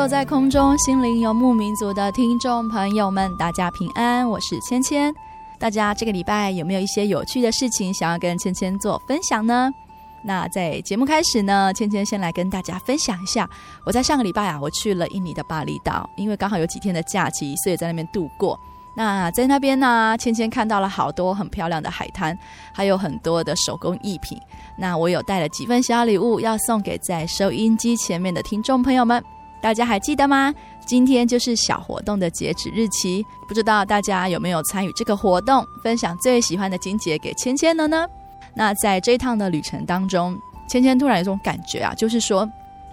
坐在空中，心灵游牧民族的听众朋友们，大家平安，我是芊芊。大家这个礼拜有没有一些有趣的事情想要跟芊芊做分享呢？那在节目开始呢，芊芊先来跟大家分享一下，我在上个礼拜啊，我去了印尼的巴厘岛，因为刚好有几天的假期，所以在那边度过。那在那边呢，芊芊看到了好多很漂亮的海滩，还有很多的手工艺品。那我有带了几份小礼物要送给在收音机前面的听众朋友们。大家还记得吗？今天就是小活动的截止日期，不知道大家有没有参与这个活动，分享最喜欢的金节给芊芊了呢？那在这一趟的旅程当中，芊芊突然有种感觉啊，就是说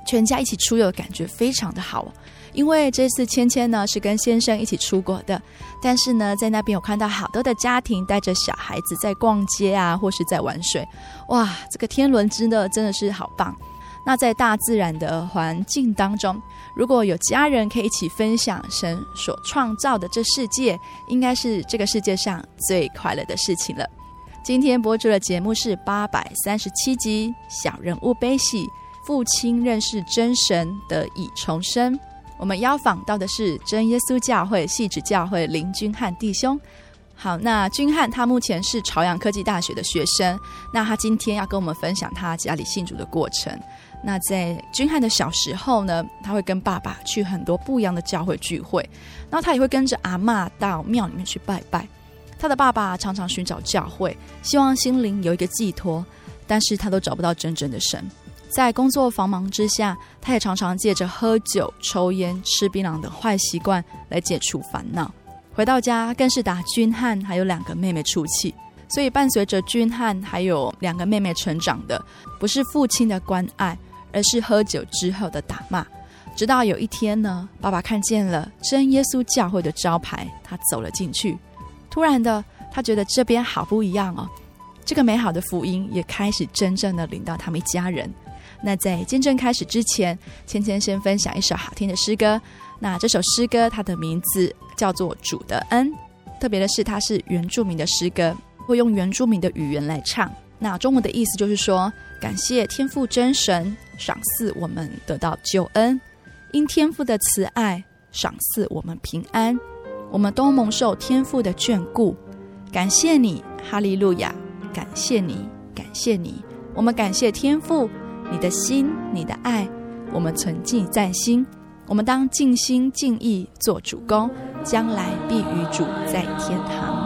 全家一起出游的感觉非常的好。因为这次芊芊呢是跟先生一起出国的，但是呢在那边有看到好多的家庭带着小孩子在逛街啊，或是在玩水，哇，这个天伦之乐真的是好棒。那在大自然的环境当中，如果有家人可以一起分享神所创造的这世界，应该是这个世界上最快乐的事情了。今天播出的节目是八百三十七集《小人物悲喜》，父亲认识真神得以重生。我们邀访到的是真耶稣教会汐止教会林钧瀚弟兄。好，那钧瀚他目前是朝阳科技大学的学生，那他今天要跟我们分享他家里信主的过程。那在君汉的小时候呢，他会跟爸爸去很多不一样的教会聚会，然后他也会跟着阿嬷到庙里面去拜拜。他的爸爸常常寻找教会，希望心灵有一个寄托，但是他都找不到真正的神。在工作繁忙之下，他也常常借着喝酒、抽烟、吃槟榔的坏习惯来解除烦恼。回到家，更是打君汉还有两个妹妹出气。所以伴随着钧瀚还有两个妹妹成长的，不是父亲的关爱。而是喝酒之后的打骂，直到有一天呢，爸爸看见了真耶稣教会的招牌，他走了进去。突然的，他觉得这边好不一样哦。这个美好的福音也开始真正的领到他们一家人。那在见证开始之前，芊芊先分享一首好听的诗歌。那这首诗歌它的名字叫做《主的恩》，特别的是它是原住民的诗歌，会用原住民的语言来唱。那中文的意思就是说，感谢天父真神赏赐我们得到救恩，因天父的慈爱赏赐我们平安，我们都蒙受天父的眷顾。感谢你，哈利路亚！感谢你，感谢你。我们感谢天父，你的心，你的爱，我们存记在心。我们当尽心尽意做主工，将来必与主在天堂。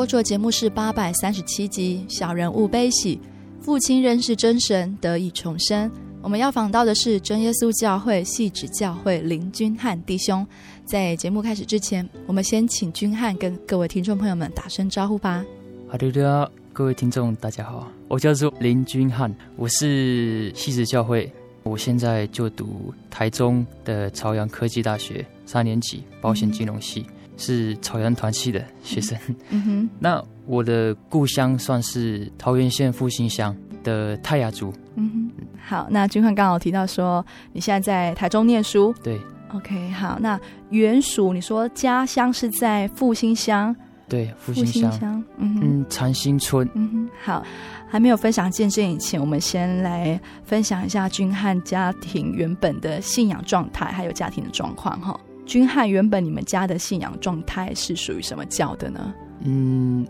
播出的节目是八百三十七集《小人物悲喜》，父亲认识真神得以重生。我们要访到的是真耶稣教会汐止教会林君翰弟兄。在节目开始之前，我们先请君翰跟各位听众朋友们打声招呼吧。好的的，各位听众大家好，我叫做林君翰，我是汐止教会，我现在就读台中的朝阳科技大学三年级保险金融系。是草原团系的学生，嗯哼，那我的故乡算是桃源县复兴乡的泰雅族，嗯哼，好，那君翰刚好提到说你现在在台中念书，对，OK，好，那原属你说家乡是在复兴乡，对，复兴乡，嗯嗯，长兴村，嗯哼，好，还没有分享见证以前，我们先来分享一下君汉家庭原本的信仰状态，还有家庭的状况，哈。钧翰原本你们家的信仰状态是属于什么教的呢？嗯，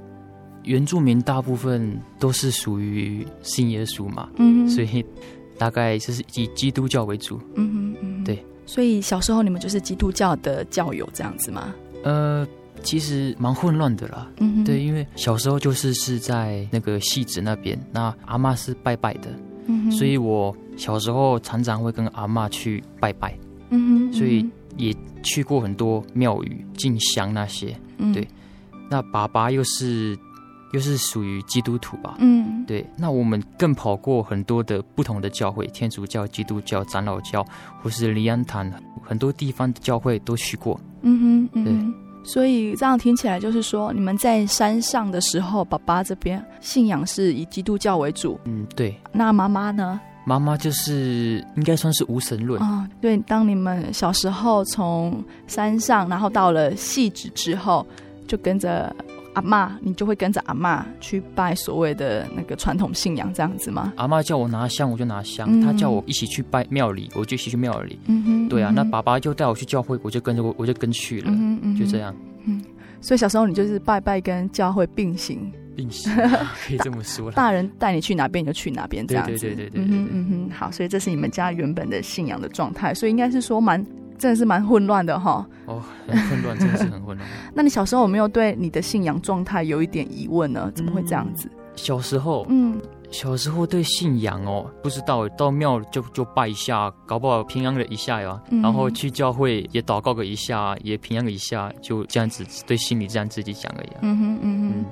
原住民大部分都是属于信耶稣嘛，嗯，所以大概就是以基督教为主，嗯哼，嗯哼，对。所以小时候你们就是基督教的教友这样子吗？呃，其实蛮混乱的啦，嗯，对，因为小时候就是是在那个戏子那边，那阿妈是拜拜的，嗯，所以我小时候常常会跟阿妈去拜拜，嗯哼，所以。也去过很多庙宇进香那些，嗯、对。那爸爸又是又是属于基督徒吧？嗯，对。那我们更跑过很多的不同的教会，天主教、基督教、长老教，或是利安堂，很多地方的教会都去过。嗯哼，对。所以这样听起来就是说，你们在山上的时候，爸爸这边信仰是以基督教为主。嗯，对。那妈妈呢？妈妈就是应该算是无神论啊、哦。对，当你们小时候从山上，然后到了汐止之后，就跟着阿妈，你就会跟着阿妈去拜所谓的那个传统信仰，这样子吗？阿妈叫我拿香，我就拿香；她、嗯、叫我一起去拜庙里，我就一起去庙里。嗯哼，对啊。嗯、那爸爸就带我去教会，我就跟着我，我就跟去了，嗯嗯就这样。嗯，所以小时候你就是拜拜跟教会并行。可以这么说，大人带你去哪边你就去哪边，这样子。对对对对对，嗯哼嗯哼，好，所以这是你们家原本的信仰的状态，所以应该是说蛮，真的是蛮混乱的哈。哦，很混乱，真的是很混乱。那你小时候有没有对你的信仰状态有一点疑问呢？怎么会这样子？嗯、小时候，嗯。小时候对信仰哦，不知道到庙就就拜一下，搞不好平安了一下呀。嗯、然后去教会也祷告个一下，也平安了一下，就这样子对心里这样自己讲而已。嗯哼嗯哼。嗯，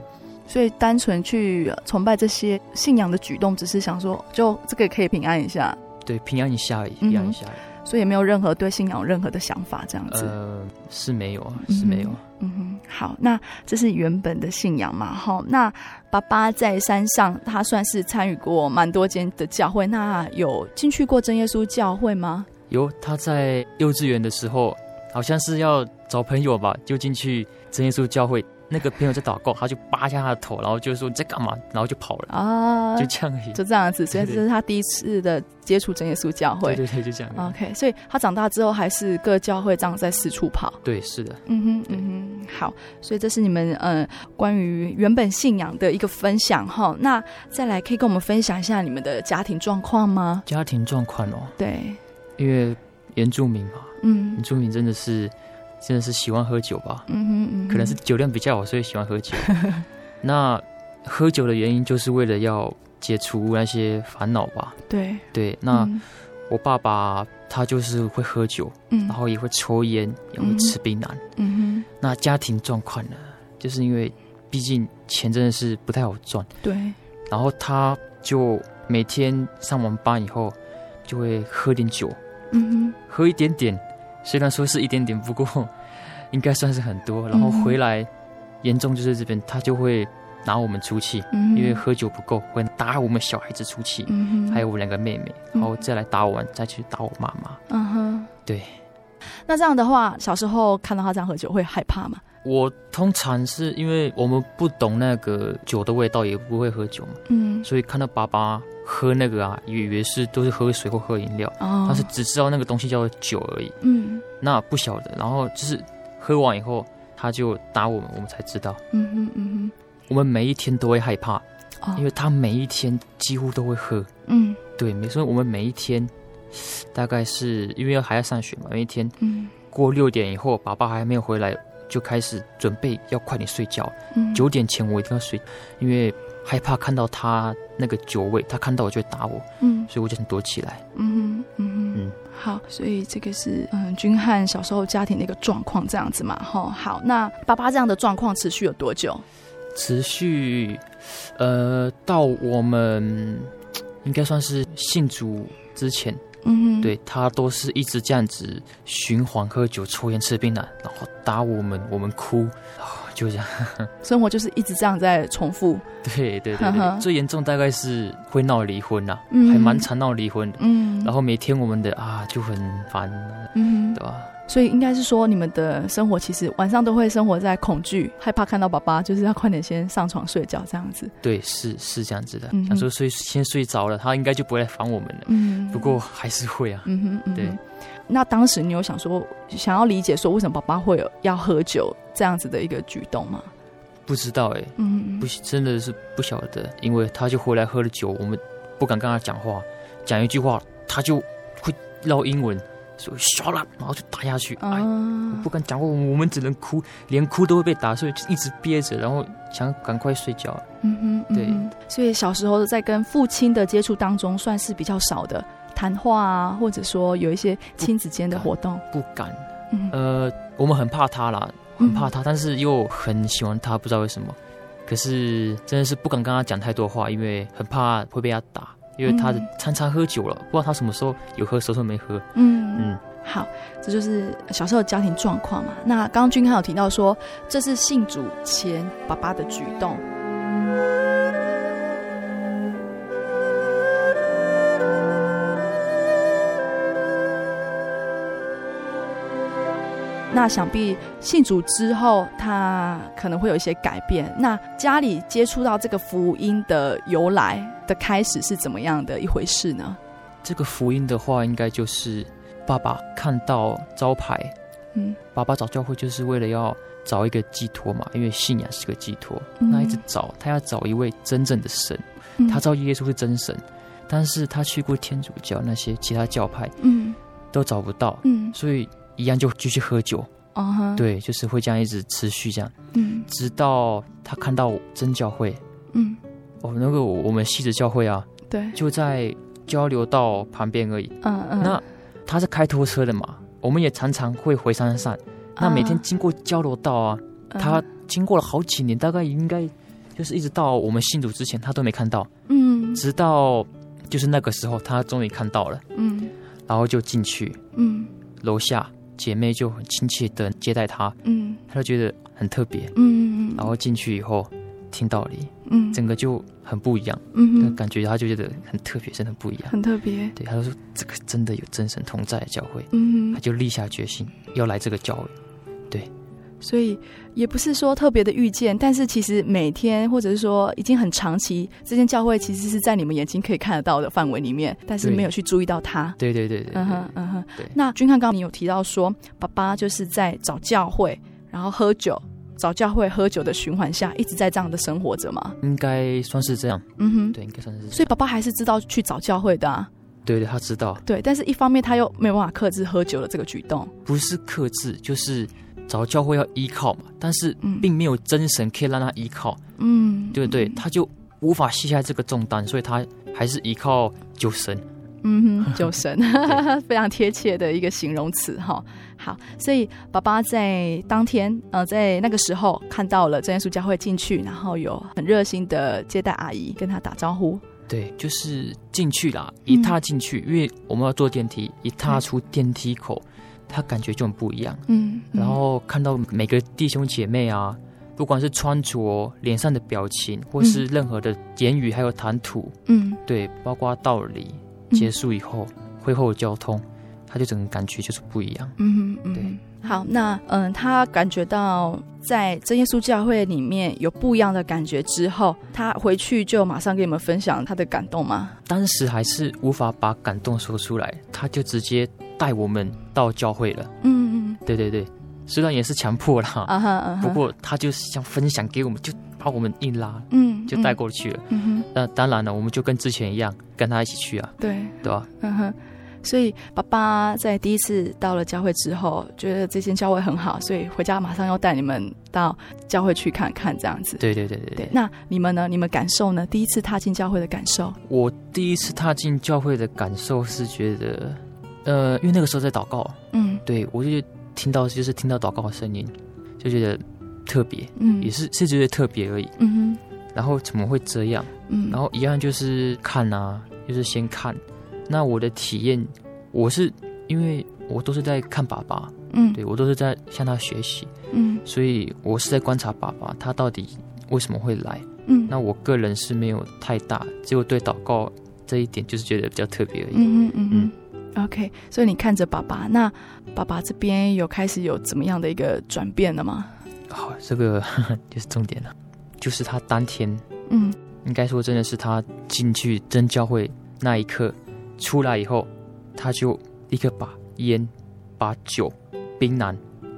所以单纯去崇拜这些信仰的举动，只是想说，就这个可以平安一下。对，平安一下而已，平安一下。嗯所以也没有任何对信仰有任何的想法，这样子。呃，是没有，是没有。嗯哼，好，那这是原本的信仰嘛？好，那爸爸在山上，他算是参与过蛮多间的教会。那有进去过真耶稣教会吗？有，他在幼稚园的时候，好像是要找朋友吧，就进去真耶稣教会。那个朋友在祷告，他就扒下他的头，然后就说你在干嘛，然后就跑了啊，就这样就这样子。所以这是他第一次的接触真耶稣教会，对对对，就这样。OK，所以他长大之后还是各教会这样在四处跑。对，是的。嗯哼，嗯哼，好。所以这是你们嗯关于原本信仰的一个分享哈。那再来可以跟我们分享一下你们的家庭状况吗？家庭状况哦，对，因为原住民嘛，嗯，原住民真的是。真的是喜欢喝酒吧？嗯哼，嗯哼，可能是酒量比较好，所以喜欢喝酒。那喝酒的原因就是为了要解除那些烦恼吧？对对。那、嗯、我爸爸他就是会喝酒，嗯，然后也会抽烟，也会吃槟榔。嗯哼。那家庭状况呢？就是因为毕竟钱真的是不太好赚。对。然后他就每天上完班以后就会喝点酒，嗯哼，喝一点点。虽然说是一点点，不过 应该算是很多。然后回来，严重就是这边他就会拿我们出气，因为喝酒不够，会打我们小孩子出气。还有我两个妹妹，然后再来打我，再去打我妈妈。嗯哼，对。那这样的话，小时候看到他这样喝酒，会害怕吗？我通常是因为我们不懂那个酒的味道，也不会喝酒嘛。嗯，所以看到爸爸。喝那个啊，以为是都是喝水或喝饮料，哦、但是只知道那个东西叫做酒而已。嗯，那不晓得，然后就是喝完以后，他就打我们，我们才知道。嗯哼嗯哼，我们每一天都会害怕，哦、因为他每一天几乎都会喝。嗯，对，没错，我们每一天大概是因为还要上学嘛，每一天过六点以后，爸爸还没有回来，就开始准备要快点睡觉。嗯，九点前我一定要睡，因为害怕看到他那个酒味，他看到我就会打我。嗯，所以我就很躲起来。嗯哼，嗯哼，嗯，好，所以这个是嗯君汉小时候家庭的一个状况这样子嘛。哈，好，那爸爸这样的状况持续有多久？持续，呃，到我们应该算是信主之前。嗯，对，他都是一直这样子循环喝酒、抽烟、吃槟榔，然后打我们，我们哭，就这样，生活就是一直这样在重复。对对对对，最严重大概是会闹离婚呐、啊，嗯、还蛮常闹离婚的。嗯，然后每天我们的啊就很烦，嗯，对吧？所以应该是说，你们的生活其实晚上都会生活在恐惧、害怕看到爸爸，就是要快点先上床睡觉这样子。对，是是这样子的。想说睡先睡着了，他应该就不会来烦我们了。嗯，不过还是会啊。嗯哼，嗯哼对。那当时你有想说，想要理解说为什么爸爸会有要喝酒这样子的一个举动吗？不知道哎、欸，嗯哼，不真的是不晓得，因为他就回来喝了酒，我们不敢跟他讲话，讲一句话他就会唠英文。说 shut up，然后就打下去。Uh, 哎，我不敢讲话，我们只能哭，连哭都会被打，所以就一直憋着，然后想赶快睡觉。嗯哼，对嗯。所以小时候在跟父亲的接触当中，算是比较少的谈话啊，或者说有一些亲子间的活动。不敢。不敢嗯、呃，我们很怕他啦，很怕他，嗯、但是又很喜欢他，不知道为什么。可是真的是不敢跟他讲太多话，因为很怕会被他打。因为他常常喝酒了，不知道他什么时候有喝，什么时候没喝。嗯嗯，好，这就是小时候的家庭状况嘛。那刚刚君康有提到说，这是信主前爸爸的举动。那想必信主之后，他可能会有一些改变。那家里接触到这个福音的由来的开始是怎么样的一回事呢？这个福音的话，应该就是爸爸看到招牌，嗯，爸爸找教会就是为了要找一个寄托嘛，因为信仰是个寄托。嗯、那一直找，他要找一位真正的神。嗯、他知道耶稣是真神，但是他去过天主教那些其他教派，嗯，都找不到，嗯，所以。一样就继续喝酒，uh huh. 对，就是会这样一直持续这样，嗯，直到他看到真教会，嗯，哦，那个我们西子教会啊，对，就在交流道旁边而已，嗯嗯、uh，huh. 那他是开拖车的嘛，我们也常常会回山上，uh. 那每天经过交流道啊，uh. 他经过了好几年，大概应该就是一直到我们信主之前，他都没看到，嗯，直到就是那个时候，他终于看到了，嗯，然后就进去，嗯，楼下。姐妹就很亲切的接待他，嗯，他就觉得很特别，嗯，然后进去以后听道理，嗯，整个就很不一样，嗯，感觉他就觉得很特别，真的不一样，很特别。对，他就说这个真的有真神同在的教会，嗯，他就立下决心要来这个教会，对。所以也不是说特别的遇见，但是其实每天或者是说已经很长期，这间教会其实是在你们眼睛可以看得到的范围里面，但是没有去注意到它。对对对对，嗯哼嗯哼。对。那君汉刚刚你有提到说，爸爸就是在找教会，然后喝酒，找教会喝酒的循环下，一直在这样的生活着吗？应该算是这样。嗯哼，对，应该算是。所以爸爸还是知道去找教会的啊。对对，他知道。对，但是一方面他又没有办法克制喝酒的这个举动。不是克制，就是。找教会要依靠嘛，但是并没有真神可以让他依靠，嗯，对不对？他就无法卸下这个重担，所以他还是依靠酒神，嗯哼，酒神，对。非常贴切的一个形容词哈。好，所以爸爸在当天呃，在那个时候看到了真耶稣教会进去，然后有很热心的接待阿姨跟他打招呼，对，就是进去啦，一踏进去，嗯、因为我们要坐电梯，一踏出电梯口。他感觉就很不一样，嗯，嗯，然后看到每个弟兄姐妹啊，不管是穿着、脸上的表情，或是任何的言语，还有谈吐，嗯，对，包括道理结束以后，嗯、会后交通，他就整个感觉就是不一样，嗯嗯，对。好，那嗯，他感觉到在真耶稣教会里面有不一样的感觉之后，他回去就马上跟你们分享他的感动吗？当时还是无法把感动说出来，他就直接。带我们到教会了，嗯嗯，对对对，虽然也是强迫啦，啊哈不过他就是想分享给我们，就把我们硬拉，嗯，就带过去了，嗯哼，那当然了，我们就跟之前一样，跟他一起去啊，对，对吧？嗯哼，所以爸爸在第一次到了教会之后，觉得这间教会很好，所以回家马上要带你们到教会去看看，这样子。对对对对对。那你们呢？你们感受呢？第一次踏进教会的感受？我第一次踏进教会的感受是觉得，呃，因为那个时候在祷告，嗯，对我就听到就是听到祷告的声音，就觉得特别，嗯，也是是觉得特别而已，嗯哼。然后怎么会这样？嗯，然后一样就是看啊，就是先看。那我的体验，我是因为我都是在看爸爸，嗯，对我都是在向他学习，嗯，所以我是在观察爸爸他到底为什么会来，嗯，那我个人是没有太大，只有对祷告这一点就是觉得比较特别而已，嗯嗯嗯嗯，OK，所以你看着爸爸，那爸爸这边有开始有怎么样的一个转变了吗？好，这个呵 呵就是重点了，就是他当天，嗯，应该说真的是他进去真教会那一刻。出来以后，他就立刻把烟、把酒、槟榔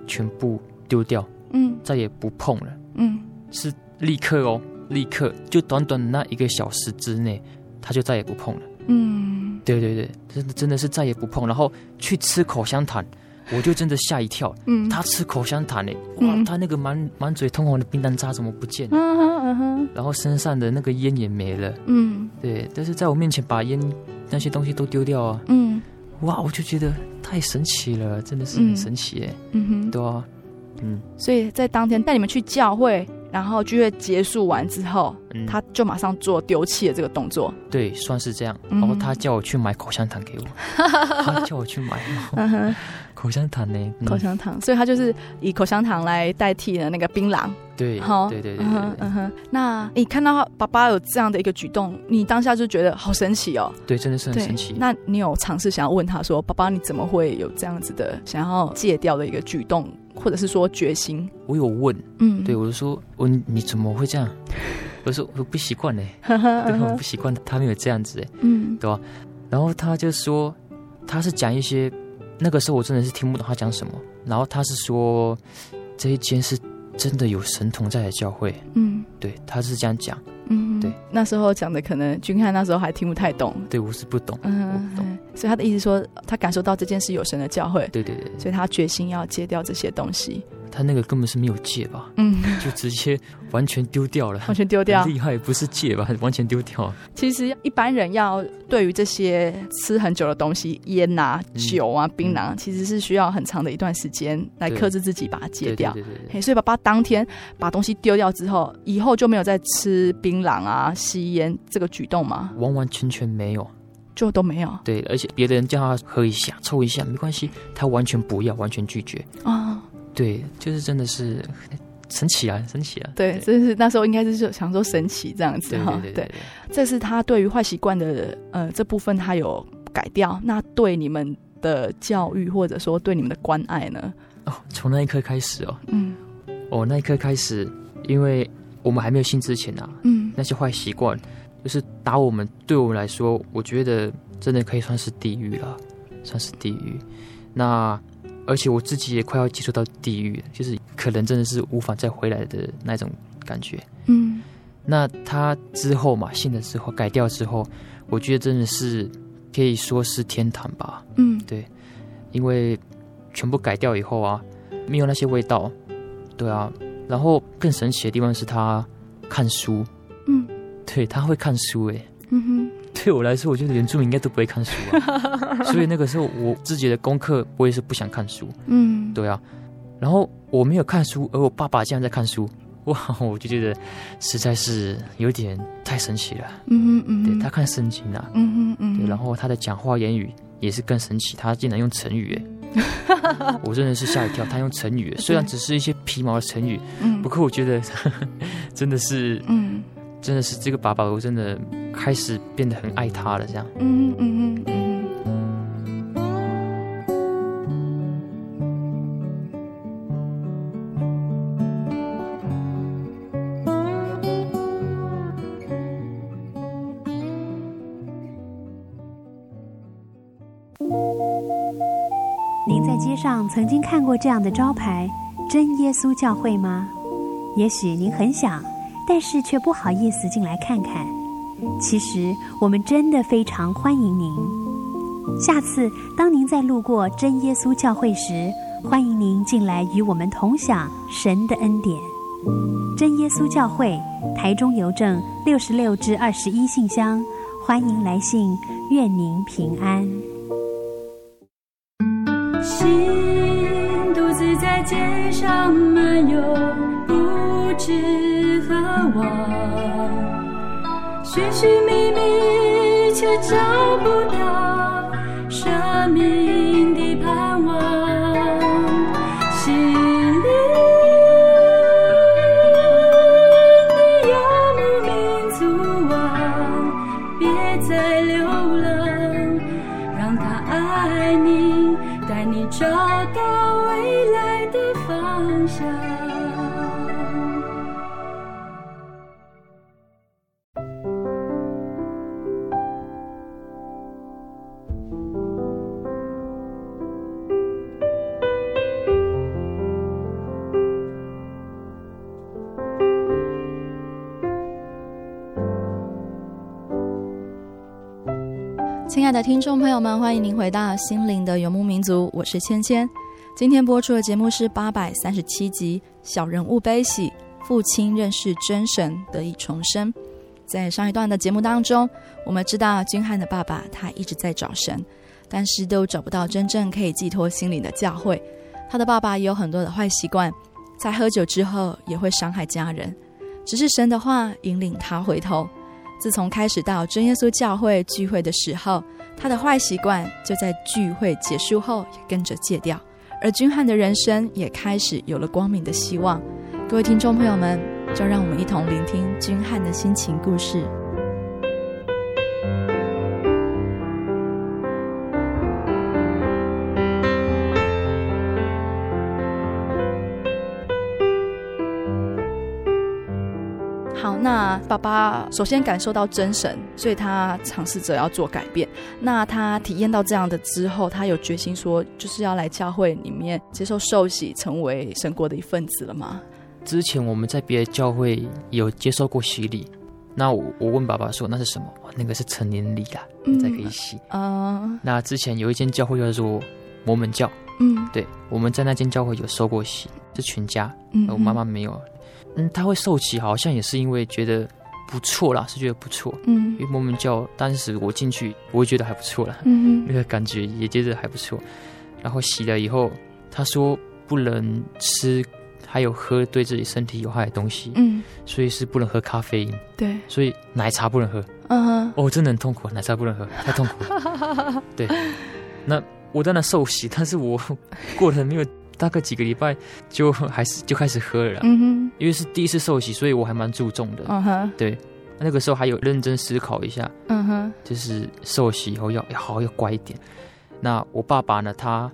全部丢掉，嗯，再也不碰了，嗯，是立刻哦，立刻就短短那一个小时之内，他就再也不碰了，嗯，对对对，真的真的是再也不碰，然后去吃口香糖，我就真的吓一跳，嗯，他吃口香糖呢，哇，他那个满满嘴通红的槟榔渣怎么不见？了？嗯哼嗯哼，然后身上的那个烟也没了，嗯，对，但是在我面前把烟。那些东西都丢掉啊！嗯，哇，我就觉得太神奇了，真的是很神奇哎。嗯哼，对啊，嗯。所以在当天带你们去教会，然后聚会结束完之后，嗯、他就马上做丢弃的这个动作。对，算是这样。然后他叫我去买口香糖给我，嗯、他叫我去买。口香糖呢？口香糖，所以他就是以口香糖来代替了那个槟榔。对，好，对对对，嗯哼。那你看到爸爸有这样的一个举动，你当下就觉得好神奇哦。对，真的是很神奇。那你有尝试想要问他说：“爸爸，你怎么会有这样子的想要戒掉的一个举动，或者是说决心？”我有问，嗯，对，我就说：“我你怎么会这样？”我说：“我不习惯嘞，对，我不习惯他没有这样子哎，嗯，对吧？”然后他就说：“他是讲一些。”那个时候我真的是听不懂他讲什么，然后他是说这一间是真的有神童在的教会，嗯，对，他是这样讲，嗯，对，那时候讲的可能君汉那时候还听不太懂，对，我是不懂，嗯，所以他的意思说他感受到这件事有神的教诲，对对对，所以他决心要戒掉这些东西。他那个根本是没有戒吧？嗯，就直接完全丢掉了，完全丢掉，厉害，不是戒吧？完全丢掉。其实一般人要对于这些吃很久的东西，烟啊、酒啊、槟榔，其实是需要很长的一段时间来克制自己，把它戒掉。对对对。所以爸爸当天把东西丢掉之后，以后就没有再吃槟榔啊、吸烟这个举动吗？完完全全没有，就都没有。对，而且别的人叫他喝一下、抽一下，没关系，他完全不要，完全拒绝啊。对，就是真的是神奇啊，神奇啊！对，真是那时候应该是想说神奇这样子哈。对，对，对，对，对，这是他对于坏习惯的呃这部分他有改掉。那对你们的教育或者说对你们的关爱呢？哦，从那一刻开始哦，嗯，哦，那一刻开始，因为我们还没有信之前啊，嗯，那些坏习惯就是打我们，对我们来说，我觉得真的可以算是地狱了，算是地狱。那。而且我自己也快要接触到地狱，就是可能真的是无法再回来的那种感觉。嗯，那他之后嘛，信了之后改掉之后，我觉得真的是可以说是天堂吧。嗯，对，因为全部改掉以后啊，没有那些味道。对啊，然后更神奇的地方是他看书。嗯，对，他会看书诶。嗯哼。对我来说，我觉得原住民应该都不会看书啊，所以那个时候我自己的功课我也是不想看书。嗯，对啊，然后我没有看书，而我爸爸竟然在看书，哇，我就觉得实在是有点太神奇了。嗯嗯，对，他看圣经啊，嗯嗯嗯，对，然后他的讲话言语也是更神奇，他竟然用成语，哎，我真的是吓一跳，他用成语，虽然只是一些皮毛的成语，嗯，不过我觉得 真的是，嗯。真的是这个爸爸，我真的开始变得很爱他了，这样。嗯嗯嗯嗯。您在街上曾经看过这样的招牌“真耶稣教会”吗？也许您很想。但是却不好意思进来看看。其实我们真的非常欢迎您。下次当您再路过真耶稣教会时，欢迎您进来与我们同享神的恩典。真耶稣教会台中邮政六十六至二十一信箱，欢迎来信，愿您平安。心独自在街上漫游，不知寻寻觅觅却找不到生命。亲爱的听众朋友们，欢迎您回到心灵的游牧民族，我是芊芊。今天播出的节目是八百三十七集《小人物悲喜》，父亲认识真神得以重生。在上一段的节目当中，我们知道君汉的爸爸他一直在找神，但是都找不到真正可以寄托心灵的教会。他的爸爸也有很多的坏习惯，在喝酒之后也会伤害家人。只是神的话引领他回头。自从开始到真耶稣教会聚会的时候，他的坏习惯就在聚会结束后也跟着戒掉，而君汉的人生也开始有了光明的希望。各位听众朋友们，就让我们一同聆听君汉的心情故事。那爸爸首先感受到真神，所以他尝试着要做改变。那他体验到这样的之后，他有决心说，就是要来教会里面接受受洗，成为神国的一份子了吗？之前我们在别的教会有接受过洗礼。那我我问爸爸说，那是什么？那个是成年礼啦，才可以洗。啊、嗯。那之前有一间教会叫做摩门教。嗯。对，我们在那间教会有受过洗，是全家。嗯。我妈妈没有。嗯，他会受洗，好像也是因为觉得不错啦，是觉得不错。嗯，因为摩门教当时我进去，我也觉得还不错啦。嗯，那个感觉也觉得还不错。然后洗了以后，他说不能吃还有喝对自己身体有害的东西。嗯，所以是不能喝咖啡因。对，所以奶茶不能喝。嗯哼，哦，真的很痛苦，奶茶不能喝，太痛苦了。对，那我在那受洗，但是我过得没有。大概几个礼拜就还是就开始喝了，嗯哼，因为是第一次受洗，所以我还蛮注重的，嗯哼，对，那个时候还有认真思考一下，嗯哼，就是受洗以后要好好要乖一点。那我爸爸呢，他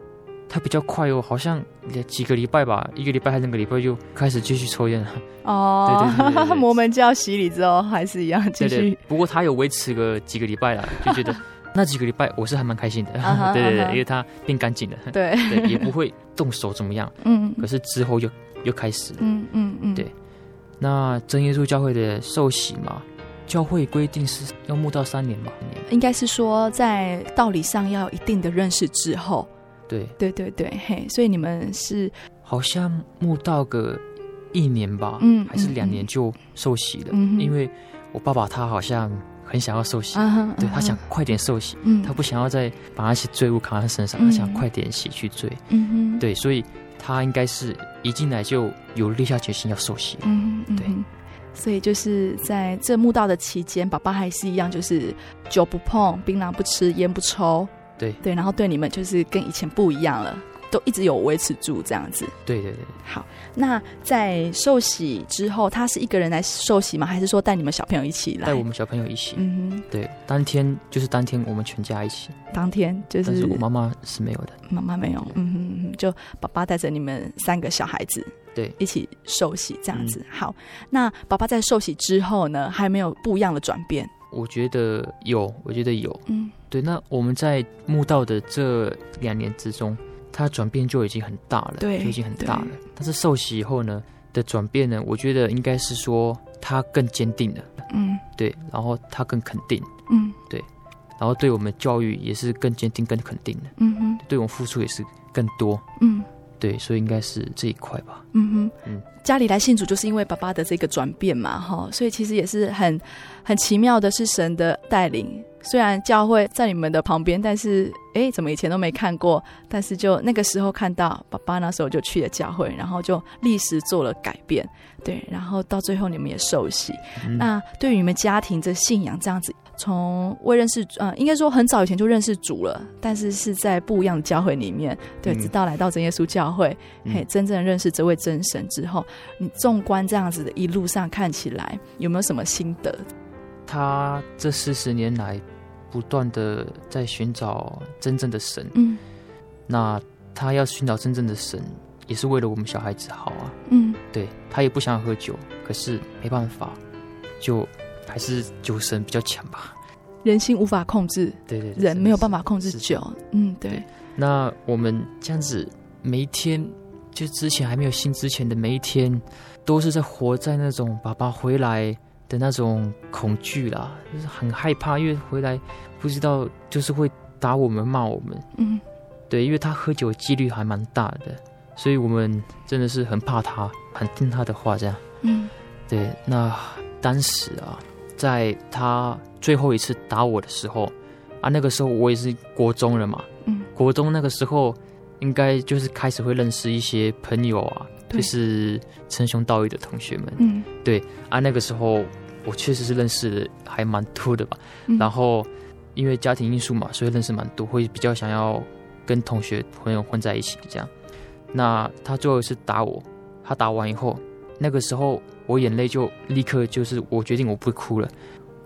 他比较快哦，好像几个礼拜吧，一个礼拜还是两个礼拜就开始继续抽烟了。哦，对对对，对，摩 门教洗礼之后还是一样继续，不过他有维持个几个礼拜了，就觉得。那几个礼拜我是还蛮开心的，uh 对对对，uh. 因为他变干净了，对。对，也不会动手怎么样，嗯，可是之后又又开始了，嗯嗯嗯，对。那真耶稣教会的受洗嘛，教会规定是要慕道三年嘛，应该是说在道理上要有一定的认识之后，对。对对对，嘿，所以你们是好像慕道个一年吧，嗯，还是两年就受洗了，嗯，因为我爸爸他好像。很想要受洗，uh uh. 对，他想快点受洗，嗯，他不想要再把那些罪物扛在身上，嗯，他想快点洗去罪，嗯，对，所以他应该是一进来就有立下决心要受洗，嗯，对，所以就是在这墓道的期间，爸爸还是一样，就是酒不碰，槟榔不吃，烟不抽，对。对，然后对你们就是跟以前不一样了。都一直有维持住这样子，对对对。好，那在受洗之后，他是一个人来受洗吗？还是说带你们小朋友一起来？带我们小朋友一起。嗯哼，对，当天就是当天我们全家一起。当天就是，但是我妈妈是没有的，妈妈没有。嗯哼，就爸爸带着你们三个小孩子，对，一起受洗这样子。嗯。好，那爸爸在受洗之后呢，还没有不一样的转变？我觉得有，我觉得有。嗯，对。那我们在墓道的这两年之中。他转变就已经很大了，对，就已经很大了。但是受洗以后呢的转变呢，我觉得应该是说他更坚定了，嗯，对，然后他更肯定，嗯，对。然后对我们教育也是更坚定、更肯定的。嗯哼，对我们付出也是更多。嗯，对，所以应该是这一块吧。嗯哼，嗯，家里来信主就是因为爸爸的这个转变嘛，哈，所以其实也是很很奇妙的，是神的带领。虽然教会在你们的旁边，但是哎，怎么以前都没看过？但是就那个时候看到爸爸那时候就去了教会，然后就立时做了改变，对，然后到最后你们也受洗。嗯、那对于你们家庭这信仰这样子，从未认识，呃，应该说很早以前就认识主了，但是是在不一样的教会里面，对，直到来到真耶稣教会，嗯、嘿，真正认识这位真神之后，你纵观这样子的一路上看起来，有没有什么心得？他这四十年来。不断的在寻找真正的神，嗯，那他要寻找真正的神，也是为了我们小孩子好啊，嗯，对，他也不想喝酒，可是没办法，就还是酒神比较强吧。人心无法控制，对对，人没有办法控制酒，嗯，对。那我们这样子每一天，就之前还没有信之前的每一天，都是在活在那种爸爸回来的那种恐惧啦，就是很害怕，因为回来不知道就是会打我们、骂我们。嗯，对，因为他喝酒几率还蛮大的，所以我们真的是很怕他，很听他的话这样。嗯，对。那当时啊，在他最后一次打我的时候啊，那个时候我也是国中了嘛。嗯，国中那个时候应该就是开始会认识一些朋友啊。就是称兄道义的同学们，嗯，对啊，那个时候我确实是认识的还蛮多的吧。嗯、然后因为家庭因素嘛，所以认识蛮多，会比较想要跟同学朋友混在一起这样。那他最后一次打我，他打完以后，那个时候我眼泪就立刻就是我决定我不哭了，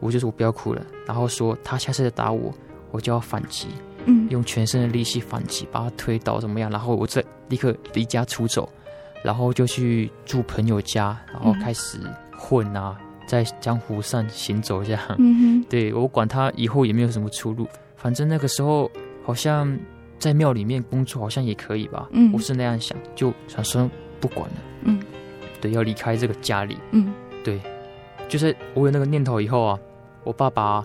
我就说我不要哭了。然后说他下次再打我，我就要反击，嗯，用全身的力气反击，把他推倒怎么样？然后我再立刻离家出走。然后就去住朋友家，然后开始混啊，嗯、在江湖上行走这样。嗯，对，我管他以后也没有什么出路，反正那个时候好像在庙里面工作好像也可以吧。嗯，我是那样想，就想说不管了。嗯，对，要离开这个家里。嗯，对，就是我有那个念头以后啊，我爸爸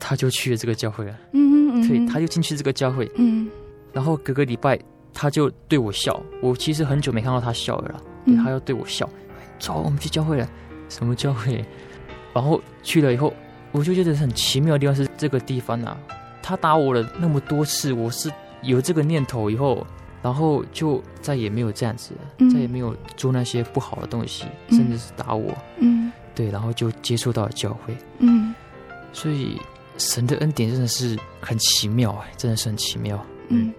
他就去了这个教会了。嗯嗯，对，他就进去这个教会。嗯，然后隔个礼拜。他就对我笑，我其实很久没看到他笑了他要对我笑，走，我们去教会了。什么教会？然后去了以后，我就觉得很奇妙的地方是这个地方啊。他打我了那么多次，我是有这个念头以后，然后就再也没有这样子，嗯、再也没有做那些不好的东西，甚至是打我。嗯，对，然后就接触到了教会。嗯，所以神的恩典真的是很奇妙哎，真的是很奇妙。嗯。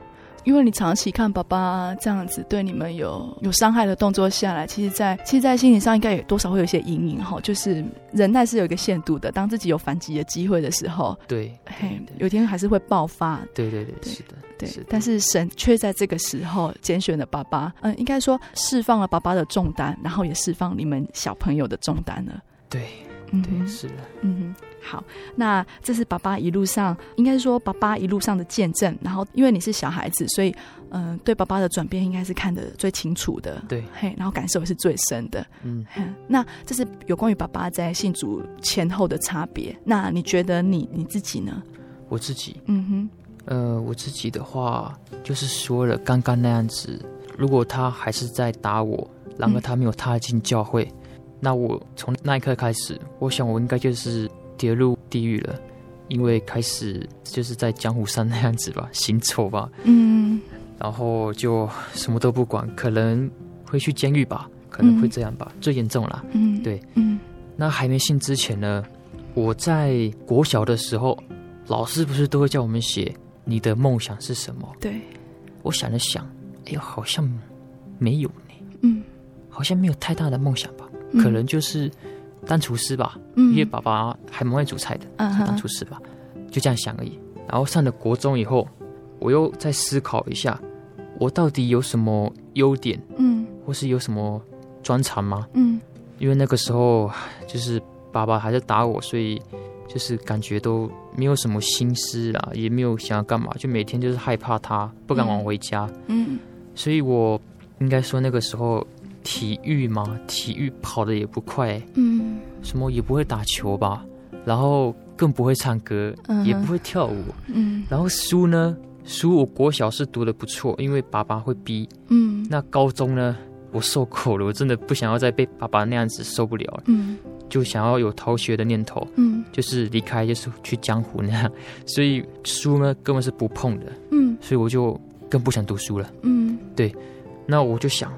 因为你长期看爸爸这样子对你们有有伤害的动作下来，其实在，在其实，在心理上应该也多少会有一些阴影哈。就是忍耐是有一个限度的，当自己有反击的机会的时候，对，嘿，有一天还是会爆发。对对对，是的，对。是。但是神却在这个时候拣选了爸爸，嗯，应该说释放了爸爸的重担，然后也释放你们小朋友的重担了。对，嗯，对，是的，嗯哼。好，那这是爸爸一路上，应该是说爸爸一路上的见证。然后，因为你是小孩子，所以，嗯、呃，对爸爸的转变应该是看得最清楚的。对，嘿，然后感受也是最深的。嗯，那这是有关于爸爸在信主前后的差别。那你觉得你你自己呢？我自己，嗯哼，呃，我自己的话就是说了刚刚那样子，如果他还是在打我，然而他没有踏进教会，嗯、那我从那一刻开始，我想我应该就是。跌入地狱了，因为开始就是在江湖上那样子吧，行走吧，嗯，然后就什么都不管，可能会去监狱吧，可能会这样吧，嗯、最严重了，嗯，对，嗯，那还没信之前呢，我在国小的时候，老师不是都会叫我们写你的梦想是什么？对，我想了想，哎呦，好像没有呢，嗯，好像没有太大的梦想吧，嗯、可能就是。当厨师吧，嗯，因为爸爸还蛮会煮菜的，嗯哼，当厨师吧，就这样想而已。然后上了国中以后，我又再思考一下，我到底有什么优点，嗯，或是有什么专长吗？嗯，因为那个时候就是爸爸还在打我，所以就是感觉都没有什么心思啦，也没有想要干嘛，就每天就是害怕他，不敢往回家。嗯，所以我应该说那个时候。体育嘛，体育跑的也不快，嗯，什么也不会打球吧，然后更不会唱歌，嗯、也不会跳舞。嗯，然后书呢，书我国小是读的不错，因为爸爸会逼。嗯，那高中呢，我受够了，我真的不想要再被爸爸那样子，受不了了。嗯，就想要有逃学的念头。嗯，就是离开，就是去江湖那样。所以书呢，根本是不碰的。嗯，所以我就更不想读书了。嗯，对。那我就想，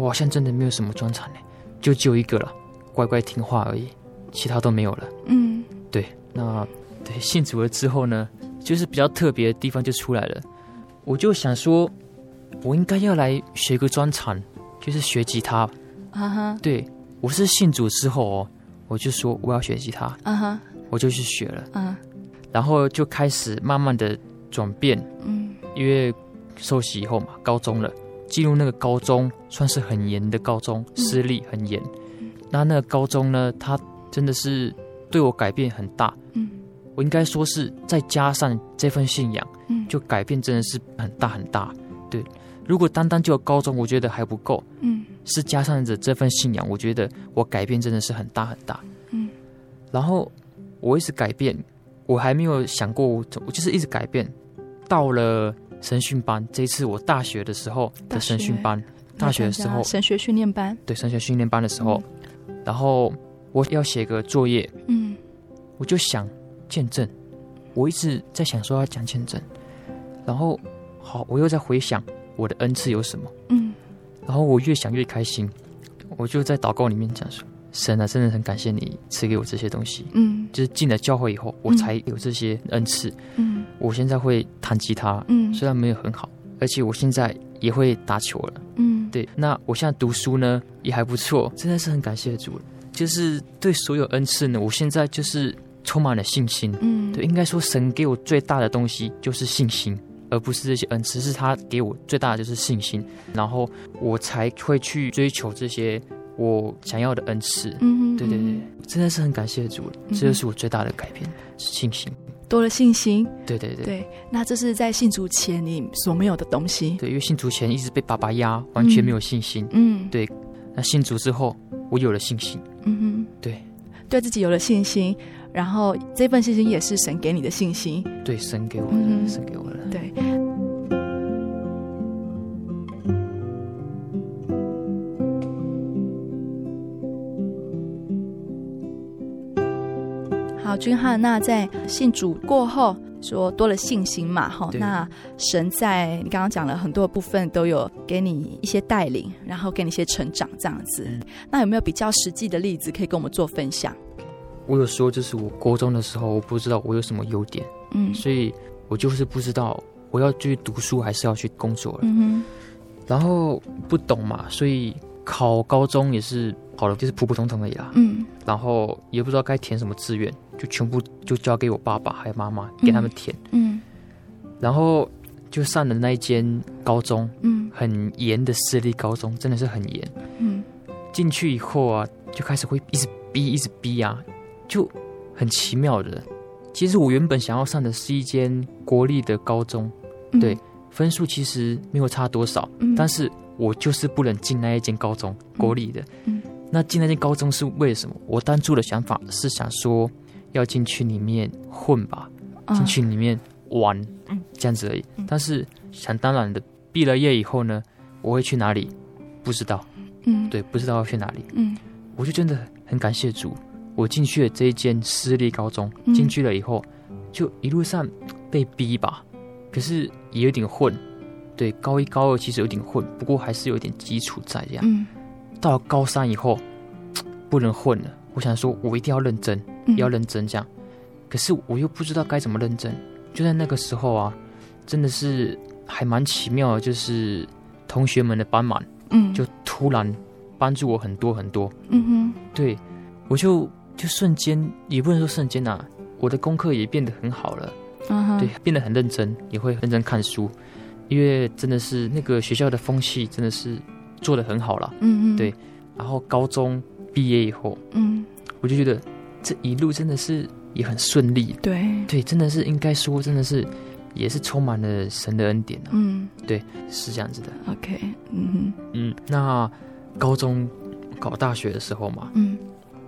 我好像真的没有什么专长呢，就只有一个了，乖乖听话而已。其他都没有了。嗯，对，那对信主了之后呢，就是比较特别的地方就出来了。我就想说，我应该要来学个专长，就是学吉他。啊哈，对，我是信主之后哦，我就说我要学吉他。啊哈，我就去学了。嗯，然后就开始慢慢的转变。嗯，因为受洗以后嘛，高中了，进入那个高中算是很严的高中，私立很严。嗯，那那个高中呢，他。真的是对我改变很大，嗯，我应该说是再加上这份信仰，嗯，就改变真的是很大很大。对，如果单单就高中，我觉得还不够，嗯，是加上着这份信仰，我觉得我改变真的是很大很大，嗯。然后我一直改变，我还没有想过，我就是一直改变。到了神训班，这一次我大学的时候的神训班，大学，的时候。神学训练班，对，神学训练班的时候，嗯，然后。我要写个作业，嗯，我就想见证，我一直在想说要讲见证，然后好，我又在回想我的恩赐有什么，嗯，然后我越想越开心，我就在祷告里面讲说，神啊，真的很感谢你赐给我这些东西，嗯，就是进了教会以后，我才有这些恩赐，嗯，我现在会弹吉他，嗯，虽然没有很好，而且我现在也会打球了，嗯，对，那我现在读书呢也还不错，真的是很感谢主。就是对所有恩赐呢，我现在就是充满了信心。嗯，对，应该说神给我最大的东西就是信心，而不是这些恩赐，是他给我最大的就是信心，然后我才会去追求这些我想要的恩赐。嗯，对对对，真的是很感谢主，这就是我最大的改变，信心多了信心。对对对对，那这是在信主前你所没有的东西。对，因为信主前一直被爸爸压，完全没有信心。嗯，对，那信主之后我有了信心。嗯哼，对，对自己有了信心，然后这份信心也是神给你的信心。对，神给我的，嗯、神给我的。对。好，君汉，那在信主过后。说多了信心嘛，哈，那神在你刚刚讲了很多部分都有给你一些带领，然后给你一些成长这样子。嗯、那有没有比较实际的例子可以跟我们做分享？我有说，就是我国中的时候，我不知道我有什么优点，嗯，所以我就是不知道我要去读书还是要去工作了，嗯，然后不懂嘛，所以考高中也是考了就是普普通通而已啦，嗯，然后也不知道该填什么志愿。就全部就交给我爸爸还有妈妈给他们填，嗯，然后就上了那一间高中，嗯，很严的私立高中，真的是很严，嗯，进去以后啊，就开始会一直逼，一直逼啊，就很奇妙的。其实我原本想要上的是一间国立的高中，嗯、对，分数其实没有差多少，嗯，但是我就是不能进那一间高中，国立的，嗯，那进那间高中是为什么？我当初的想法是想说。要进去里面混吧，进去里面玩，嗯，这样子而已。但是想当然的，毕了业以后呢，我会去哪里？不知道，嗯，对，不知道要去哪里。嗯，我就真的很感谢主，我进去了这一间私立高中，进去了以后，就一路上被逼吧，可是也有点混。对，高一高二其实有点混，不过还是有点基础在这样。嗯，到了高三以后，不能混了。我想说，我一定要认真，要认真这样。嗯、可是我又不知道该怎么认真。就在那个时候啊，真的是还蛮奇妙的，就是同学们的帮忙，嗯，就突然帮助我很多很多。嗯哼，对，我就就瞬间也不能说瞬间呐、啊，我的功课也变得很好了。嗯哼，对，变得很认真，也会认真看书，因为真的是那个学校的风气真的是做的很好了。嗯嗯，对，然后高中。毕业以后，嗯，我就觉得这一路真的是也很顺利，对对，真的是应该说，真的是也是充满了神的恩典啊，嗯，对，是这样子的。OK，嗯嗯，那高中搞大学的时候嘛，嗯，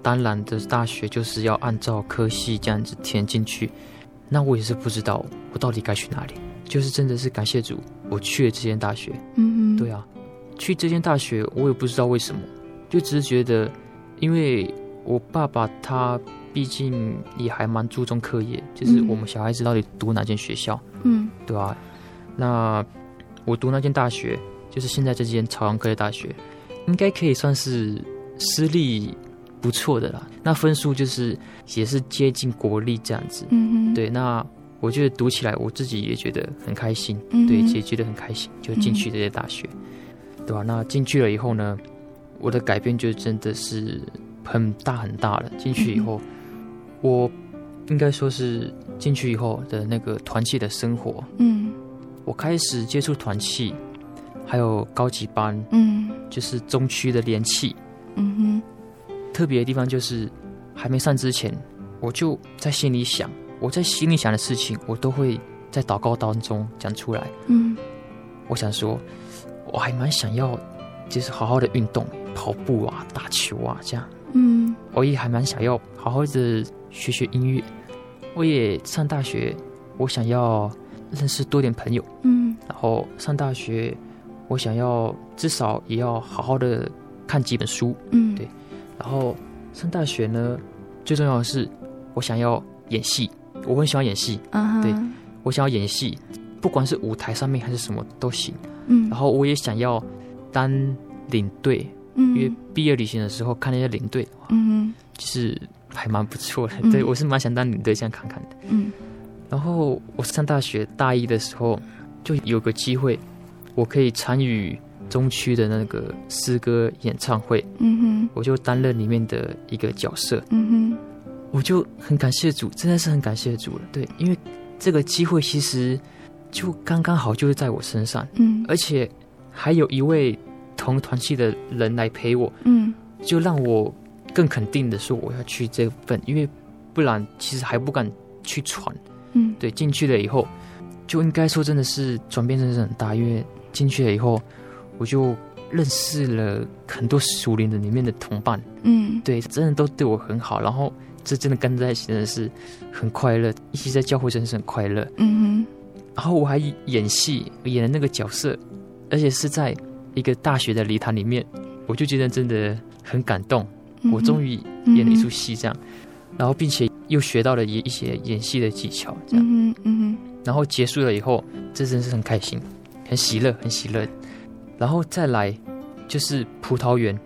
当然的大学就是要按照科系这样子填进去。那我也是不知道我到底该去哪里。就是真的是感谢主，我去了这间大学。嗯嗯，对啊，去这间大学我也不知道为什么，就只是觉得，因为我爸爸他毕竟也还蛮注重课业，就是我们小孩子到底读哪间学校，嗯，对啊，那我读那间大学，就是现在这间朝阳科技大学，应该可以算是私立不错的啦。那分数就是也是接近国立这样子。嗯嗯，对，那。我觉得读起来，我自己也觉得很开心，嗯、对，也觉得很开心，就进去这些大学，嗯、对吧？那进去了以后呢，我的改变就真的是很大很大的。进去以后，嗯、我应该说是进去以后的那个团契的生活，嗯，我开始接触团契，还有高级班，嗯，就是中区的联契，嗯哼，特别的地方就是还没上之前，我就在心里想。我在心里想的事情，我都会在祷告当中讲出来。嗯，我想说，我还蛮想要，就是好好的运动，跑步啊，打球啊，这样。嗯，我也还蛮想要好好的学学音乐。我也上大学，我想要认识多点朋友。嗯，然后上大学，我想要至少也要好好的看几本书。嗯，对。然后上大学呢，最重要的是，我想要演戏。我很喜欢演戏，uh huh. 对，我想要演戏，不管是舞台上面还是什么都行。嗯，然后我也想要当领队，嗯，因为毕业旅行的时候看那些领队，嗯，就是还蛮不错的。嗯、对，我是蛮想当领队这样看看的。嗯，然后我上大学大一的时候，就有个机会，我可以参与中区的那个诗歌演唱会。嗯哼，我就担任里面的一个角色。嗯哼。我就很感谢主，真的是很感谢主了。对，因为这个机会其实就刚刚好就是在我身上，嗯，而且还有一位同团系的人来陪我，嗯，就让我更肯定的说我要去这份，因为不然其实还不敢去闯，嗯，对，进去了以后就应该说真的是转变真的是很大，因为进去了以后我就认识了很多熟龄的里面的同伴，嗯，对，真的都对我很好，然后。这真的跟在一起真的是很快乐，一起在教会真的是很快乐。嗯哼，然后我还演戏，演的那个角色，而且是在一个大学的礼堂里面，我就觉得真的很感动。嗯、哼我终于演了一出戏，这样，嗯、然后并且又学到了一一些演戏的技巧，这样。嗯哼，嗯哼，然后结束了以后，这真是很开心，很喜乐，很喜乐。然后再来就是葡萄园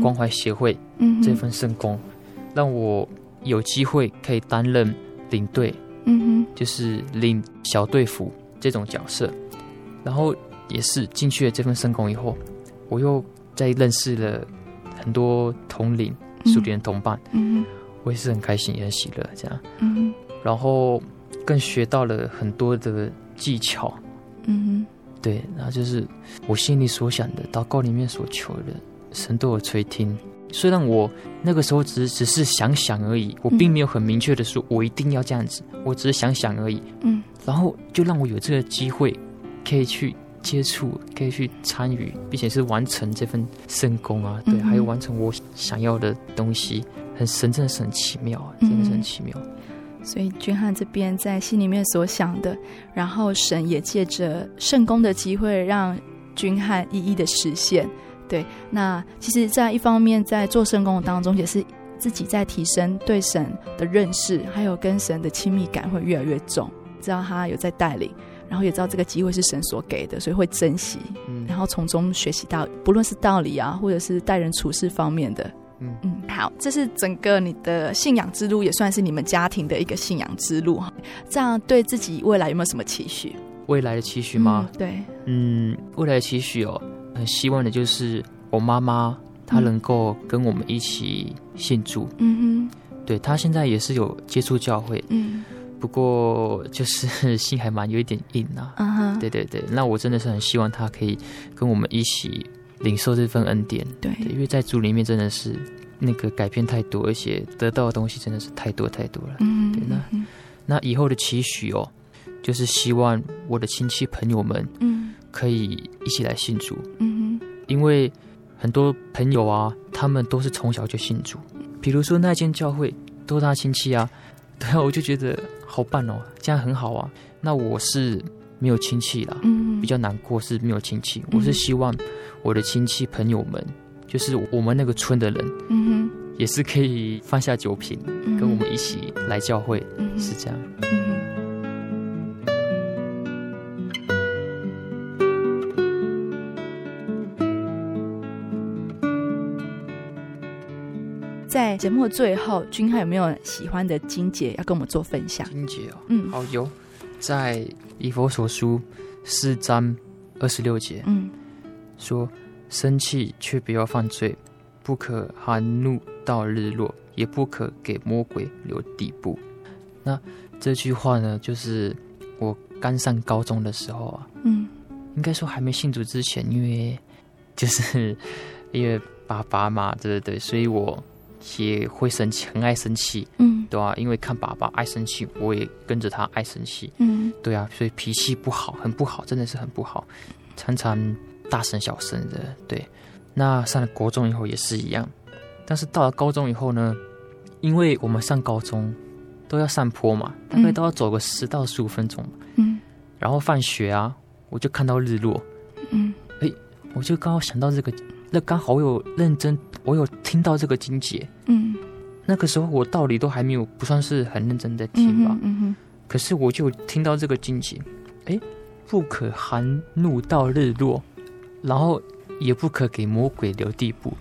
关怀协会这份圣工，嗯、哼让我。有机会可以担任领队，嗯哼，就是领小队服这种角色，然后也是进去了这份圣工以后，我又再认识了很多同龄属灵的同伴，嗯哼，我也是很开心也很喜乐这样，嗯，然后更学到了很多的技巧，嗯，对，然后就是我心里所想的祷告里面所求的，神都有垂听。虽然我那个时候只只是想想而已，我并没有很明确的说，我一定要这样子，我只是想想而已。嗯，然后就让我有这个机会，可以去接触，可以去参与，并且是完成这份圣功啊，对，嗯、还有完成我想要的东西，很神，真的是很奇妙啊，真的是很奇妙。嗯、所以君汉这边在心里面所想的，然后神也借着圣功的机会，让君汉一一的实现。对，那其实，在一方面，在做圣工当中，也是自己在提升对神的认识，还有跟神的亲密感会越来越重。知道他有在带领，然后也知道这个机会是神所给的，所以会珍惜，嗯，然后从中学习到，不论是道理啊，或者是待人处事方面的，嗯嗯。好，这是整个你的信仰之路，也算是你们家庭的一个信仰之路哈。这样对自己未来有没有什么期许？未来的期许吗？嗯、对，嗯，未来的期许哦。很希望的就是我妈妈她能够跟我们一起信主。嗯哼，对，她现在也是有接触教会，嗯，不过就是 心还蛮有一点硬啊。对对对，那我真的是很希望他可以跟我们一起领受这份恩典。对，对，因为在主里面真的是那个改变太多，而且得到的东西真的是太多太多了。嗯哼，对，那那以后的期许哦，就是希望我的亲戚朋友们，嗯。可以一起来信主，嗯哼，因为很多朋友啊，他们都是从小就信主，比如说那间教会多大亲戚啊，对啊，我就觉得好棒哦，这样很好啊。那我是没有亲戚啦，嗯，比较难过是没有亲戚。我是希望我的亲戚朋友们，就是我们那个村的人，嗯哼，也是可以放下酒瓶，跟我们一起来教会，是这样。在节目的最后，君汉有没有喜欢的金姐要跟我们做分享？金姐哦，嗯，好，有，在以佛所书四章二十六节，嗯，说生气却不要犯罪，不可含怒到日落，也不可给魔鬼留地步。那这句话呢，就是我刚上高中的时候啊，嗯，应该说还没信主之前，因为就是因为爸爸嘛，对对对，所以我。也会生气，很爱生气，嗯，对啊，因为看爸爸爱生气，我也跟着他爱生气，嗯，对啊，所以脾气不好，很不好，真的是很不好，常常大声小声的。对，那上了国中以后也是一样，但是到了高中以后呢，因为我们上高中都要上坡嘛，大概都要走个十到十五分钟，嗯，然后放学啊，我就看到日落，嗯，哎，我就刚好想到这个。那刚好我有认真，我有听到这个经节，嗯，那个时候我道理都还没有，不算是很认真的听吧，嗯，嗯哼，可是我就听到这个经节，哎，不可含怒到日落，然后也不可给魔鬼留地步，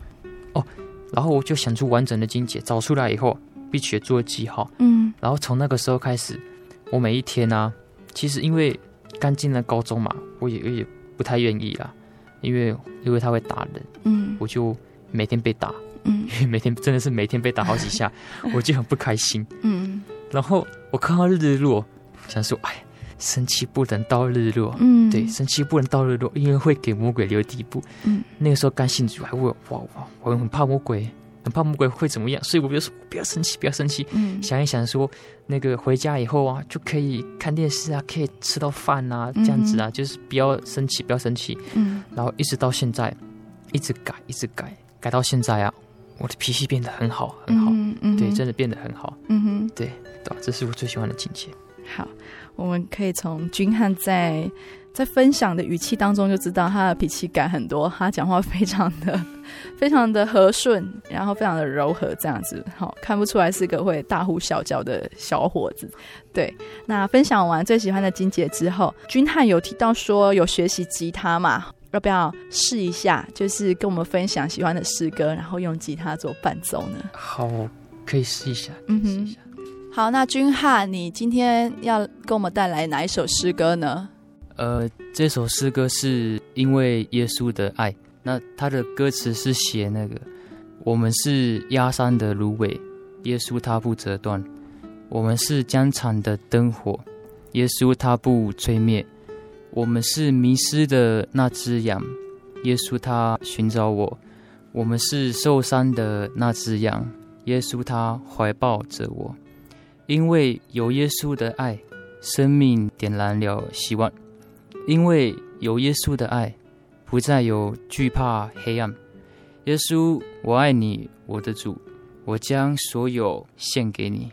哦，然后我就想出完整的经节，找出来以后，并且做记号，嗯，然后从那个时候开始，我每一天呢、啊，其实因为刚进了高中嘛，我也也不太愿意啦。因为因为他会打人，嗯，我就每天被打，嗯，因为每天真的是每天被打好几下，我就很不开心，嗯，然后我看到日落，想说，哎，生气不能到日落，嗯，对，生气不能到日落，因为会给魔鬼留地步，嗯，那个时候刚信主还问，哇哇，我很怕魔鬼。很怕魔鬼会怎么样，所以我就说不要生气，不要生气。嗯，想一想说，那个回家以后啊，就可以看电视啊，可以吃到饭啊，这样子啊，嗯、就是不要生气，不要生气。嗯，然后一直到现在，一直改，一直改，改到现在啊，我的脾气变得很好，很好。嗯嗯，对，真的变得很好。嗯哼，对，对，这是我最喜欢的境界。好，我们可以从君汉在。在分享的语气当中，就知道他的脾气改很多，他讲话非常的、非常的和顺，然后非常的柔和，这样子，好，看不出来是个会大呼小叫的小伙子。对，那分享完最喜欢的金姐之后，君汉有提到说有学习吉他嘛？要不要试一下？就是跟我们分享喜欢的诗歌，然后用吉他做伴奏呢？好，可以试一下，嗯哼。好，那君汉，你今天要给我们带来哪一首诗歌呢？呃，这首诗歌是因为耶稣的爱。那他的歌词是写那个：我们是压伤的芦苇，耶稣他不折断；我们是疆场的灯火，耶稣他不吹灭；我们是迷失的那只羊，耶稣他寻找我；我们是受伤的那只羊，耶稣他怀抱着我。因为有耶稣的爱，生命点燃了希望。因为有耶稣的爱，不再有惧怕黑暗。耶稣，我爱你，我的主，我将所有献给你。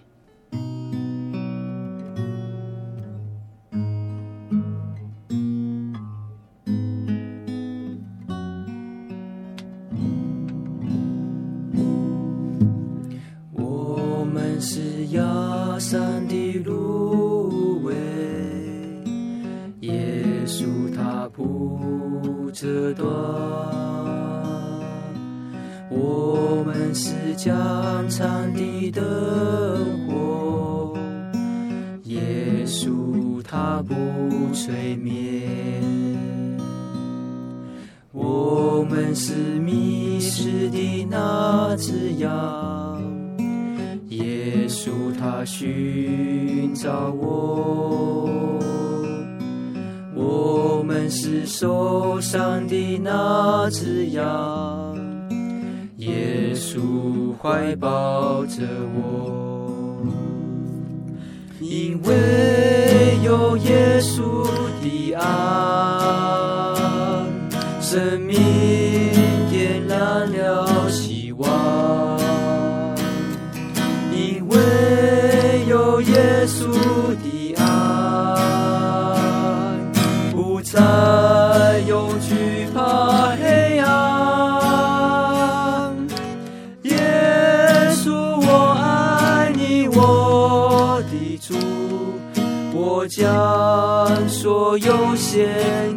献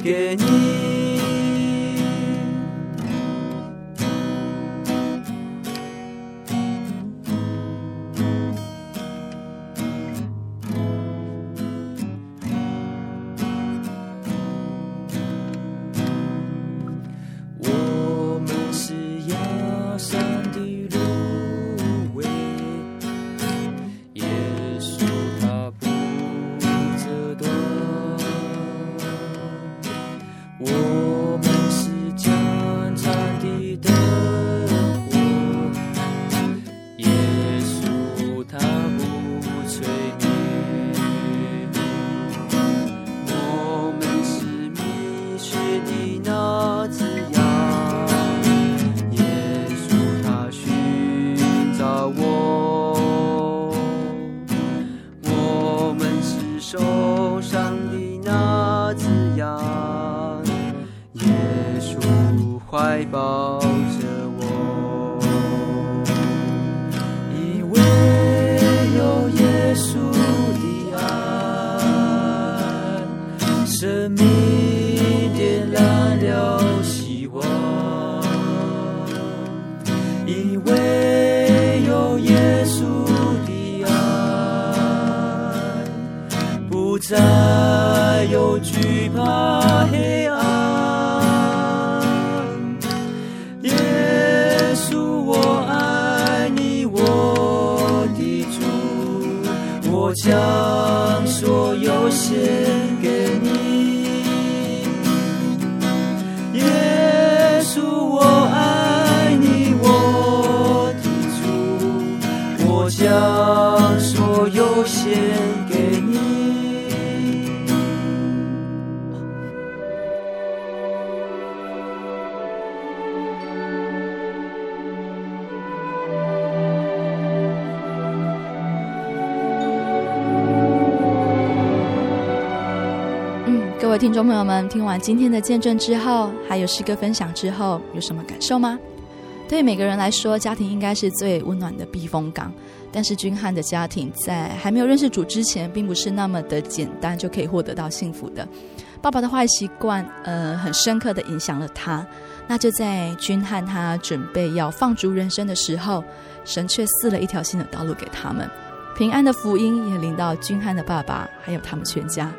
给你。朋友们，听完今天的见证之后，还有诗歌分享之后，有什么感受吗？对每个人来说，家庭应该是最温暖的避风港。但是君汉的家庭在还没有认识主之前，并不是那么的简单就可以获得到幸福的。爸爸的坏习惯，呃，很深刻的影响了他。那就在君汉他准备要放逐人生的时候，神却赐了一条新的道路给他们。平安的福音也临到君汉的爸爸，还有他们全家。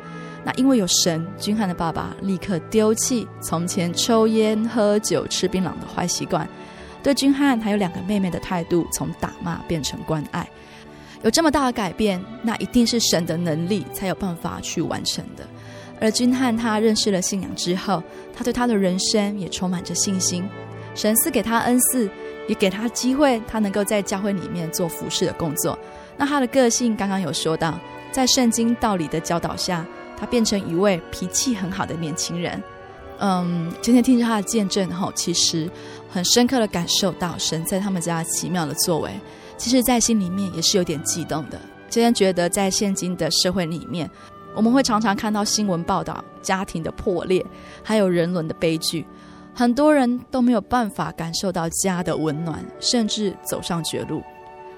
那因为有神，君汉的爸爸立刻丢弃从前抽烟、喝酒、吃槟榔的坏习惯，对君汉还有两个妹妹的态度从打骂变成关爱。有这么大的改变，那一定是神的能力才有办法去完成的。而君汉他认识了信仰之后，他对他的人生也充满着信心。神赐给他恩赐，也给他机会，他能够在教会里面做服侍的工作。那他的个性刚刚有说到，在圣经道理的教导下。他变成一位脾气很好的年轻人，嗯，今天听着他的见证后，其实很深刻的感受到神在他们家奇妙的作为。其实，在心里面也是有点激动的。今天觉得在现今的社会里面，我们会常常看到新闻报道家庭的破裂，还有人伦的悲剧，很多人都没有办法感受到家的温暖，甚至走上绝路。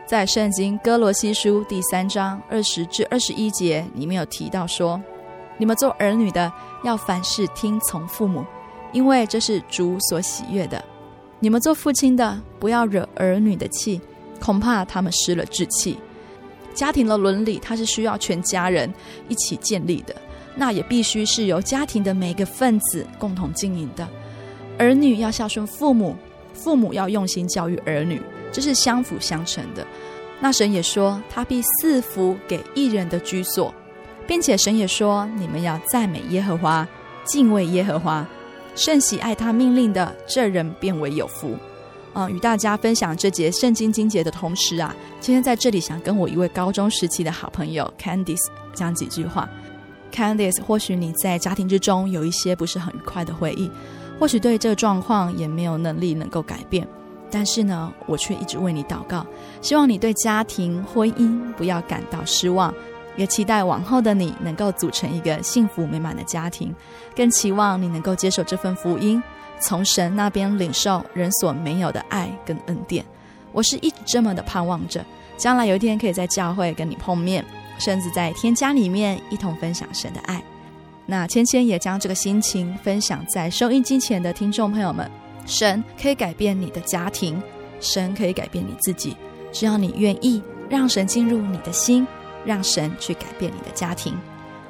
在圣经哥罗西书第三章二十至二十一节里面有提到说。你们做儿女的，要凡事听从父母，因为这是主所喜悦的。你们做父亲的，不要惹儿女的气，恐怕他们失了志气。家庭的伦理，它是需要全家人一起建立的，那也必须是由家庭的每一个分子共同经营的。儿女要孝顺父母，父母要用心教育儿女，这是相辅相成的。那神也说，他必赐福给义人的居所。并且神也说：“你们要赞美耶和华，敬畏耶和华，甚喜爱他命令的，这人便为有福。”嗯，与大家分享这节圣经经节的同时啊，今天在这里想跟我一位高中时期的好朋友 Candice 讲几句话。Candice，或许你在家庭之中有一些不是很愉快的回忆，或许对这个状况也没有能力能够改变，但是呢，我却一直为你祷告，希望你对家庭婚姻不要感到失望，也期待往后的你能够组成一个幸福美满的家庭，更期望你能够接受这份福音，从神那边领受人所没有的爱跟恩典。我是一直这么的盼望着，将来有一天可以在教会跟你碰面，甚至在天家里面一同分享神的爱。那芊芊也将这个心情分享在收音机前的听众朋友们。神可以改变你的家庭，神可以改变你自己，只要你愿意让神进入你的心，让神去改变你的家庭。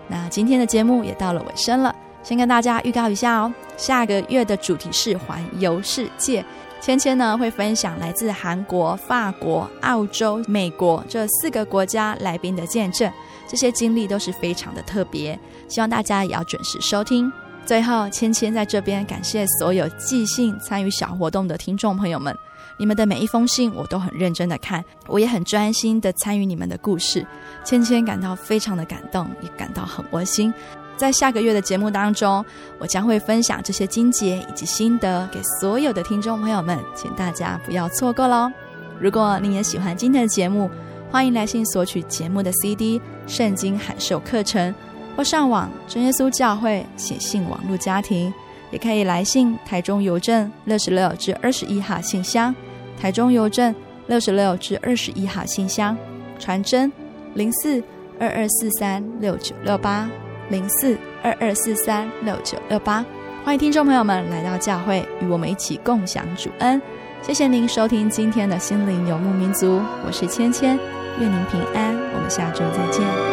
那今天的节目也到了尾声了，先跟大家预告一下哦，下个月的主题是环游世界。芊芊呢会分享来自韩国、法国、澳洲、美国这四个国家来宾的见证，这些经历都是非常的特别，希望大家也要准时收听。最后，芊芊在这边感谢所有寄信参与小活动的听众朋友们，你们的每一封信我都很认真的看，我也很专心的参与你们的故事。芊芊感到非常的感动，也感到很窝心。在下个月的节目当中，我将会分享这些经节以及心得给所有的听众朋友们，请大家不要错过喽。如果你也喜欢今天的节目，欢迎来信索取节目的 CD《圣经函授课程》。或上网真耶稣教会写信网络家庭，也可以来信台中邮政六十六至二十一号信箱，台中邮政六十六至二十一号信箱，传真零四二二四三六九六八零四二二四三六九六八，欢迎听众朋友们来到教会，与我们一起共享主恩。谢谢您收听今天的心灵游牧民族，我是芊芊，愿您平安，我们下周再见。